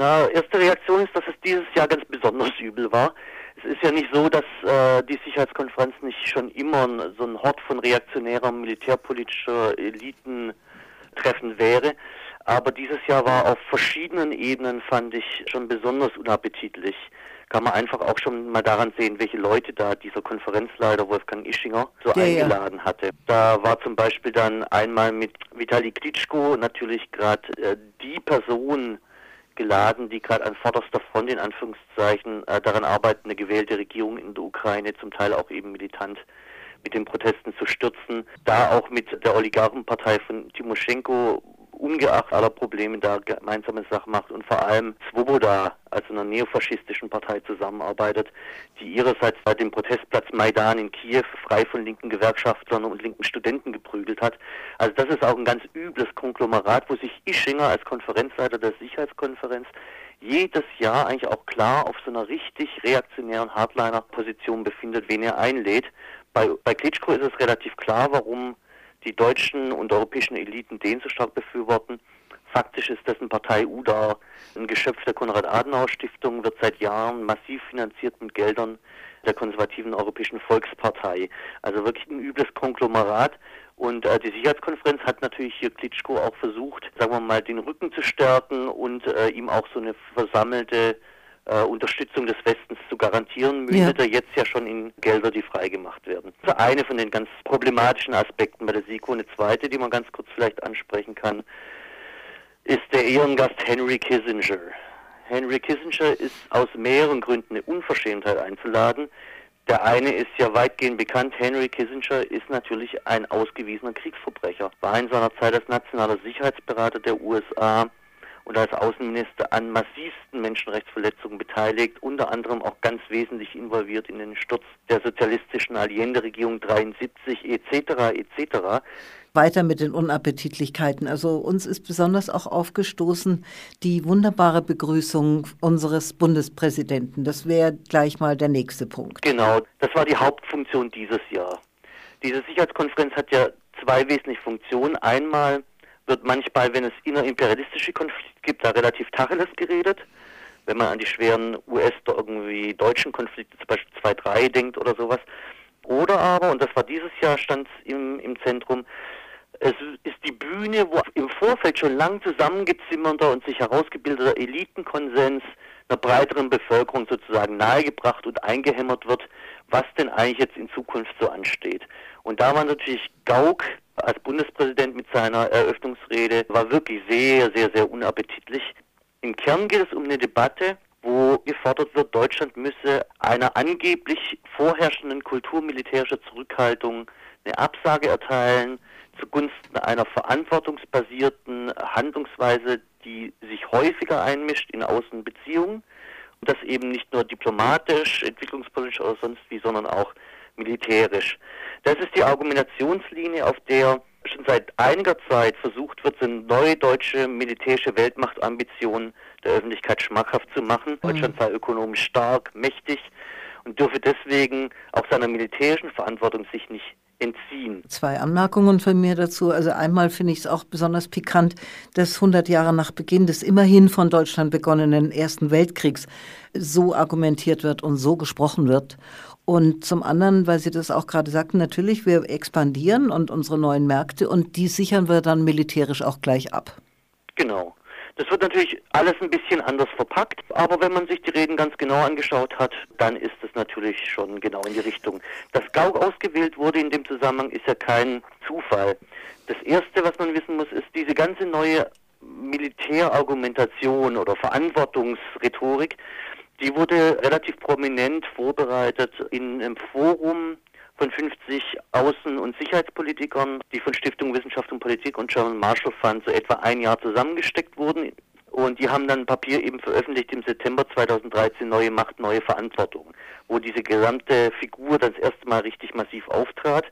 Na, erste Reaktion ist, dass es dieses Jahr ganz besonders übel war. Es ist ja nicht so, dass äh, die Sicherheitskonferenz nicht schon immer so ein Hort von reaktionärer militärpolitischer Elitentreffen wäre. Aber dieses Jahr war auf verschiedenen Ebenen, fand ich, schon besonders unappetitlich. Kann man einfach auch schon mal daran sehen, welche Leute da dieser Konferenzleiter Wolfgang Ischinger so ja, eingeladen ja. hatte. Da war zum Beispiel dann einmal mit Vitali Klitschko natürlich gerade äh, die Person, geladen, die gerade an vorderster Front in Anführungszeichen äh, daran arbeiten, eine gewählte Regierung in der Ukraine zum Teil auch eben militant mit den Protesten zu stürzen. Da auch mit der Oligarchenpartei von Timoschenko ungeachtet aller Probleme da gemeinsame Sache macht und vor allem Svoboda, also einer neofaschistischen Partei zusammenarbeitet, die ihrerseits bei dem Protestplatz Maidan in Kiew frei von linken Gewerkschaftern und linken Studenten geprügelt hat. Also das ist auch ein ganz übles Konglomerat, wo sich Ischinger als Konferenzleiter der Sicherheitskonferenz jedes Jahr eigentlich auch klar auf so einer richtig reaktionären Hardliner-Position befindet, wen er einlädt. Bei, bei Klitschko ist es relativ klar, warum die deutschen und europäischen Eliten den so stark befürworten. Faktisch ist dessen Partei UDA ein Geschöpf der Konrad-Adenauer-Stiftung, wird seit Jahren massiv finanziert mit Geldern der konservativen Europäischen Volkspartei. Also wirklich ein übles Konglomerat. Und äh, die Sicherheitskonferenz hat natürlich hier Klitschko auch versucht, sagen wir mal, den Rücken zu stärken und äh, ihm auch so eine versammelte äh, Unterstützung des Westens zu garantieren, mündet ja. er jetzt ja schon in Gelder, die freigemacht werden. Das ist eine von den ganz problematischen Aspekten bei der SIKO. Eine zweite, die man ganz kurz vielleicht ansprechen kann, ist der Ehrengast Henry Kissinger. Henry Kissinger ist aus mehreren Gründen eine Unverschämtheit einzuladen. Der eine ist ja weitgehend bekannt. Henry Kissinger ist natürlich ein ausgewiesener Kriegsverbrecher. War in seiner Zeit als nationaler Sicherheitsberater der USA und als Außenminister an massivsten Menschenrechtsverletzungen beteiligt, unter anderem auch ganz wesentlich involviert in den Sturz der sozialistischen Allende-Regierung 73 etc. etc. Weiter mit den Unappetitlichkeiten. Also uns ist besonders auch aufgestoßen die wunderbare Begrüßung unseres Bundespräsidenten. Das wäre gleich mal der nächste Punkt. Genau, das war die Hauptfunktion dieses Jahr. Diese Sicherheitskonferenz hat ja zwei wesentliche Funktionen. Einmal wird manchmal, wenn es innerimperialistische Konflikte gibt, da relativ Tacheles geredet. Wenn man an die schweren US- irgendwie deutschen Konflikte, zum Beispiel 2-3 denkt oder sowas. Oder aber, und das war dieses Jahr, stand im, im Zentrum, es ist die Bühne, wo im Vorfeld schon lang zusammengezimmerter und sich herausgebildeter Elitenkonsens einer breiteren Bevölkerung sozusagen nahegebracht und eingehämmert wird, was denn eigentlich jetzt in Zukunft so ansteht. Und da war natürlich Gauck als Bundespräsident mit seiner Eröffnungsrede war wirklich sehr, sehr, sehr unappetitlich. Im Kern geht es um eine Debatte, wo gefordert wird, Deutschland müsse einer angeblich vorherrschenden Kultur militärischer Zurückhaltung eine Absage erteilen zugunsten einer verantwortungsbasierten Handlungsweise, die sich häufiger einmischt in Außenbeziehungen und das eben nicht nur diplomatisch, entwicklungspolitisch oder sonst wie, sondern auch militärisch. Das ist die Argumentationslinie, auf der schon seit einiger Zeit versucht wird, so eine neue deutsche militärische Weltmachtambition der Öffentlichkeit schmackhaft zu machen. Mhm. Deutschland sei ökonomisch stark, mächtig und dürfe deswegen auch seiner militärischen Verantwortung sich nicht entziehen. Zwei Anmerkungen von mir dazu. Also einmal finde ich es auch besonders pikant, dass 100 Jahre nach Beginn des immerhin von Deutschland begonnenen Ersten Weltkriegs so argumentiert wird und so gesprochen wird. Und zum anderen, weil Sie das auch gerade sagten, natürlich, wir expandieren und unsere neuen Märkte und die sichern wir dann militärisch auch gleich ab. Genau. Das wird natürlich alles ein bisschen anders verpackt, aber wenn man sich die Reden ganz genau angeschaut hat, dann ist es natürlich schon genau in die Richtung. Dass Gauck ausgewählt wurde in dem Zusammenhang ist ja kein Zufall. Das Erste, was man wissen muss, ist diese ganze neue Militärargumentation oder Verantwortungsrhetorik, die wurde relativ prominent vorbereitet in einem Forum von 50 Außen- und Sicherheitspolitikern, die von Stiftung Wissenschaft und Politik und German Marshall Fund so etwa ein Jahr zusammengesteckt wurden. Und die haben dann ein Papier eben veröffentlicht im September 2013, Neue Macht, neue Verantwortung, wo diese gesamte Figur das erste Mal richtig massiv auftrat.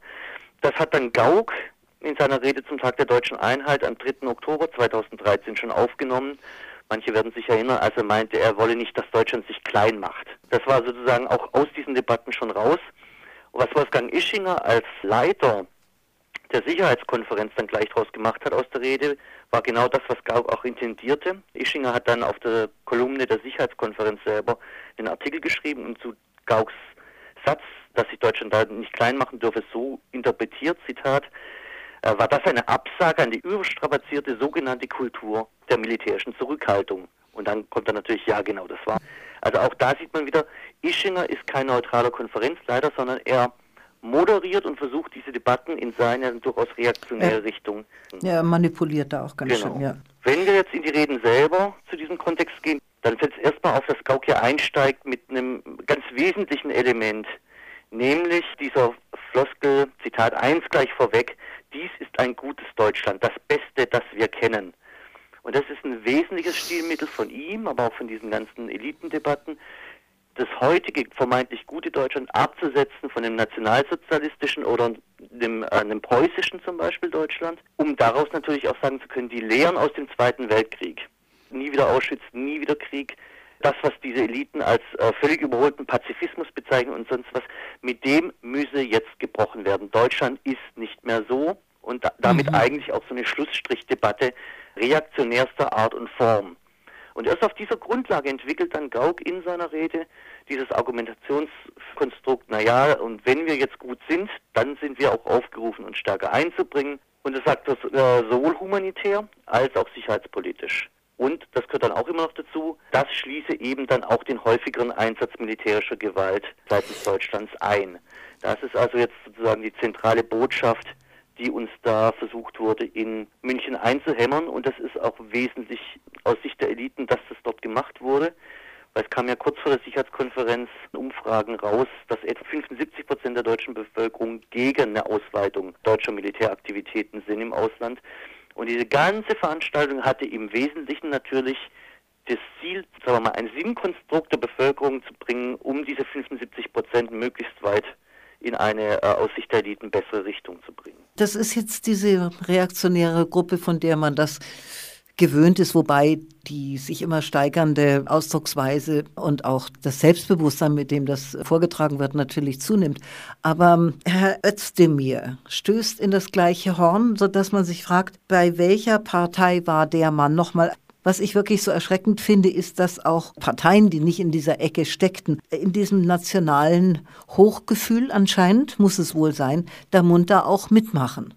Das hat dann Gauck in seiner Rede zum Tag der deutschen Einheit am 3. Oktober 2013 schon aufgenommen. Manche werden sich erinnern, als er meinte, er wolle nicht, dass Deutschland sich klein macht. Das war sozusagen auch aus diesen Debatten schon raus was Wolfgang Ischinger als Leiter der Sicherheitskonferenz dann gleich draus gemacht hat aus der Rede, war genau das, was Gauck auch intendierte. Ischinger hat dann auf der Kolumne der Sicherheitskonferenz selber einen Artikel geschrieben und zu Gaucks Satz, dass sich Deutschland da nicht klein machen dürfe, so interpretiert, Zitat, äh, war das eine Absage an die überstrapazierte sogenannte Kultur der militärischen Zurückhaltung. Und dann kommt dann natürlich, ja genau, das war. Also auch da sieht man wieder, Ischinger ist kein neutraler Konferenzleiter, sondern er moderiert und versucht diese Debatten in seine durchaus reaktionäre. Richtung. Ja, manipuliert da auch ganz genau. schön, ja. Wenn wir jetzt in die Reden selber zu diesem Kontext gehen, dann fällt es erstmal auf, dass Gauck hier einsteigt mit einem ganz wesentlichen Element, nämlich dieser Floskel, Zitat 1 gleich vorweg, dies ist ein gutes Deutschland, das Beste, das wir kennen. Und das ist ein wesentliches Stilmittel von ihm, aber auch von diesen ganzen Elitendebatten, das heutige vermeintlich gute Deutschland abzusetzen von dem nationalsozialistischen oder dem, äh, dem preußischen zum Beispiel Deutschland, um daraus natürlich auch sagen zu können, die Lehren aus dem Zweiten Weltkrieg, nie wieder Auschwitz, nie wieder Krieg, das, was diese Eliten als äh, völlig überholten Pazifismus bezeichnen und sonst was, mit dem müsse jetzt gebrochen werden. Deutschland ist nicht mehr so und da, damit mhm. eigentlich auch so eine Schlussstrichdebatte reaktionärster Art und Form. Und erst auf dieser Grundlage entwickelt dann Gauck in seiner Rede dieses Argumentationskonstrukt, naja, und wenn wir jetzt gut sind, dann sind wir auch aufgerufen, uns stärker einzubringen. Und er sagt das äh, sowohl humanitär als auch sicherheitspolitisch. Und das gehört dann auch immer noch dazu, das schließe eben dann auch den häufigeren Einsatz militärischer Gewalt seitens Deutschlands ein. Das ist also jetzt sozusagen die zentrale Botschaft, die uns da versucht wurde, in München einzuhämmern. Und das ist auch wesentlich aus Sicht der Eliten, dass das dort gemacht wurde. Weil es kam ja kurz vor der Sicherheitskonferenz Umfragen raus, dass etwa 75 Prozent der deutschen Bevölkerung gegen eine Ausweitung deutscher Militäraktivitäten sind im Ausland. Und diese ganze Veranstaltung hatte im Wesentlichen natürlich das Ziel, sagen wir mal, ein Sinnkonstrukt der Bevölkerung zu bringen, um diese 75 Prozent möglichst weit in eine äh, aus Sicht der Eliten bessere Richtung zu bringen. Das ist jetzt diese reaktionäre Gruppe, von der man das gewöhnt ist, wobei die sich immer steigernde Ausdrucksweise und auch das Selbstbewusstsein, mit dem das vorgetragen wird, natürlich zunimmt. Aber ähm, Herr Özdemir stößt in das gleiche Horn, sodass man sich fragt, bei welcher Partei war der Mann nochmal was ich wirklich so erschreckend finde, ist, dass auch Parteien, die nicht in dieser Ecke steckten, in diesem nationalen Hochgefühl anscheinend, muss es wohl sein, da munter auch mitmachen.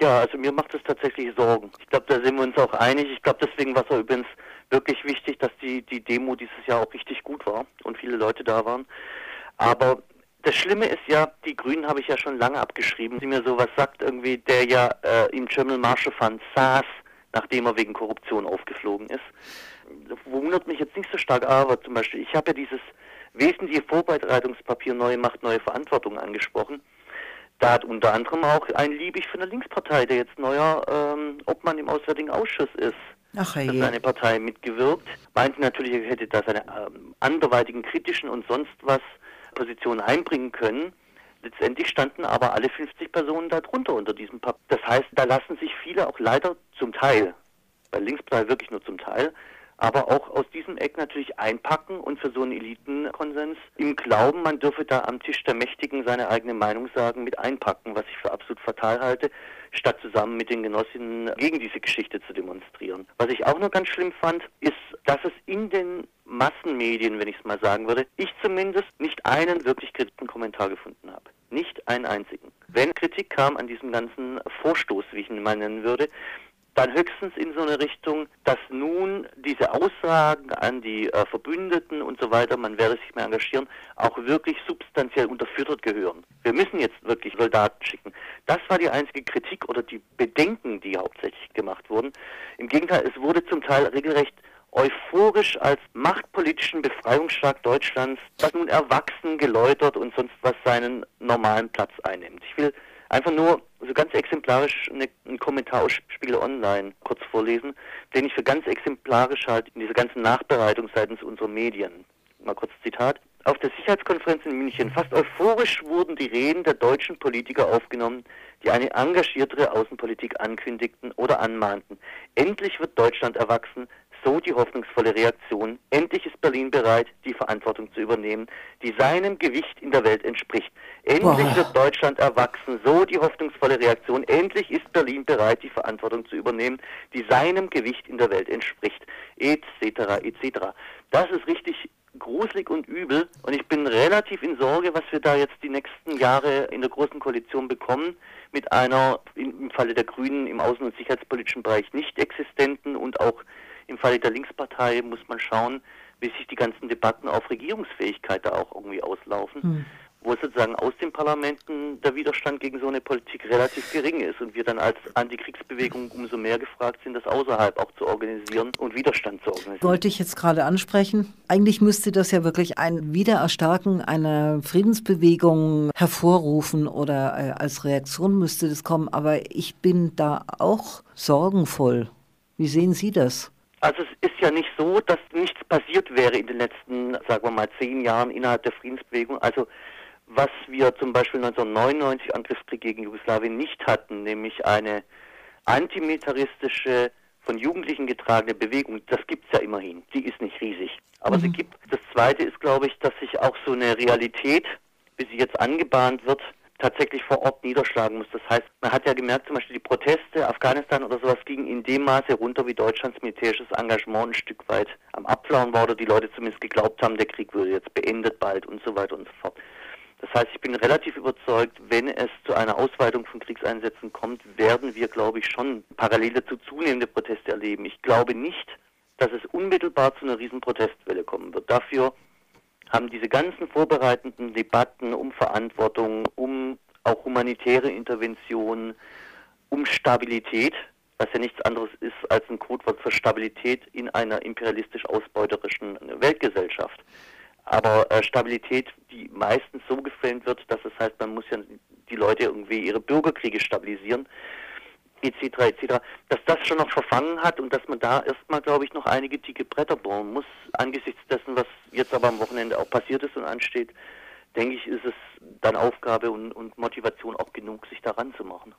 Ja, also mir macht es tatsächlich Sorgen. Ich glaube, da sind wir uns auch einig. Ich glaube, deswegen war es auch übrigens wirklich wichtig, dass die, die Demo dieses Jahr auch richtig gut war und viele Leute da waren. Aber das Schlimme ist ja, die Grünen habe ich ja schon lange abgeschrieben. Sie mir sowas sagt, irgendwie, der ja äh, im German Marshall Fund saß, nachdem er wegen Korruption aufgeflogen ist. Das wundert mich jetzt nicht so stark, aber zum Beispiel, ich habe ja dieses wesentliche Vorbereitungspapier Neue Macht, Neue Verantwortung angesprochen. Da hat unter anderem auch ein Liebig von der Linkspartei, der jetzt neuer ähm, Obmann im Auswärtigen Ausschuss ist, Ach, hey. für seine Partei mitgewirkt. Meinte natürlich, er hätte da seine ähm, anderweitigen kritischen und sonst was Positionen einbringen können. Letztendlich standen aber alle 50 Personen darunter unter diesem Papier. Das heißt, da lassen sich viele auch leider zum Teil, bei Linkspartei wirklich nur zum Teil, aber auch aus diesem Eck natürlich einpacken und für so einen Elitenkonsens im Glauben, man dürfe da am Tisch der Mächtigen seine eigene Meinung sagen, mit einpacken, was ich für absolut fatal halte, statt zusammen mit den Genossinnen gegen diese Geschichte zu demonstrieren. Was ich auch noch ganz schlimm fand, ist, dass es in den Massenmedien, wenn ich es mal sagen würde, ich zumindest nicht einen wirklich kritischen Kommentar gefunden habe. Nicht einen einzigen. Wenn Kritik kam an diesem ganzen Vorstoß, wie ich ihn mal nennen würde, dann höchstens in so eine Richtung, dass nun diese Aussagen an die äh, Verbündeten und so weiter, man werde sich mehr engagieren, auch wirklich substanziell unterfüttert gehören. Wir müssen jetzt wirklich Soldaten schicken. Das war die einzige Kritik oder die Bedenken, die hauptsächlich gemacht wurden. Im Gegenteil, es wurde zum Teil regelrecht euphorisch als machtpolitischen Befreiungsschlag Deutschlands, das nun erwachsen, geläutert und sonst was seinen normalen Platz einnimmt. Ich will einfach nur so ganz exemplarisch eine, einen Kommentar aus Spiegel Online kurz vorlesen, den ich für ganz exemplarisch halt in dieser ganzen Nachbereitung seitens unserer Medien. Mal kurz Zitat. Auf der Sicherheitskonferenz in München fast euphorisch wurden die Reden der deutschen Politiker aufgenommen, die eine engagiertere Außenpolitik ankündigten oder anmahnten. Endlich wird Deutschland erwachsen, so die hoffnungsvolle Reaktion. Endlich ist Berlin bereit, die Verantwortung zu übernehmen, die seinem Gewicht in der Welt entspricht. Endlich Boah. wird Deutschland erwachsen, so die hoffnungsvolle Reaktion. Endlich ist Berlin bereit, die Verantwortung zu übernehmen, die seinem Gewicht in der Welt entspricht. Etc. etc. Das ist richtig gruselig und übel und ich bin relativ in Sorge, was wir da jetzt die nächsten Jahre in der großen Koalition bekommen mit einer im Falle der Grünen im außen- und sicherheitspolitischen Bereich nicht existenten und auch im Falle der Linkspartei muss man schauen, wie sich die ganzen Debatten auf Regierungsfähigkeit da auch irgendwie auslaufen. Hm wo sozusagen aus den Parlamenten der Widerstand gegen so eine Politik relativ gering ist und wir dann als Antikriegsbewegung umso mehr gefragt sind, das außerhalb auch zu organisieren und Widerstand zu organisieren. Wollte ich jetzt gerade ansprechen. Eigentlich müsste das ja wirklich ein Wiedererstarken einer Friedensbewegung hervorrufen oder äh, als Reaktion müsste das kommen, aber ich bin da auch sorgenvoll. Wie sehen Sie das? Also es ist ja nicht so, dass nichts passiert wäre in den letzten, sagen wir mal, zehn Jahren innerhalb der Friedensbewegung. Also was wir zum Beispiel 1999 Angriffskrieg gegen Jugoslawien nicht hatten, nämlich eine antimilitaristische, von Jugendlichen getragene Bewegung, das gibt es ja immerhin. Die ist nicht riesig. Aber mhm. sie gibt. Das Zweite ist, glaube ich, dass sich auch so eine Realität, wie sie jetzt angebahnt wird, tatsächlich vor Ort niederschlagen muss. Das heißt, man hat ja gemerkt, zum Beispiel Proteste, Afghanistan oder sowas gingen in dem Maße runter, wie Deutschlands militärisches Engagement ein Stück weit am Abflauen war oder die Leute zumindest geglaubt haben, der Krieg würde jetzt beendet bald und so weiter und so fort. Das heißt, ich bin relativ überzeugt, wenn es zu einer Ausweitung von Kriegseinsätzen kommt, werden wir, glaube ich, schon parallel dazu zunehmende Proteste erleben. Ich glaube nicht, dass es unmittelbar zu einer riesen Protestwelle kommen wird. Dafür haben diese ganzen vorbereitenden Debatten um Verantwortung, um auch humanitäre Interventionen, um Stabilität, was ja nichts anderes ist als ein Codewort für Stabilität in einer imperialistisch ausbeuterischen Weltgesellschaft aber äh, Stabilität, die meistens so gefilmt wird, dass es heißt, man muss ja die Leute irgendwie ihre Bürgerkriege stabilisieren, etc., etc., dass das schon noch verfangen hat und dass man da erstmal, glaube ich, noch einige dicke Bretter bohren muss, angesichts dessen, was jetzt aber am Wochenende auch passiert ist und ansteht, denke ich, ist es dann Aufgabe und, und Motivation auch genug, sich daran zu machen.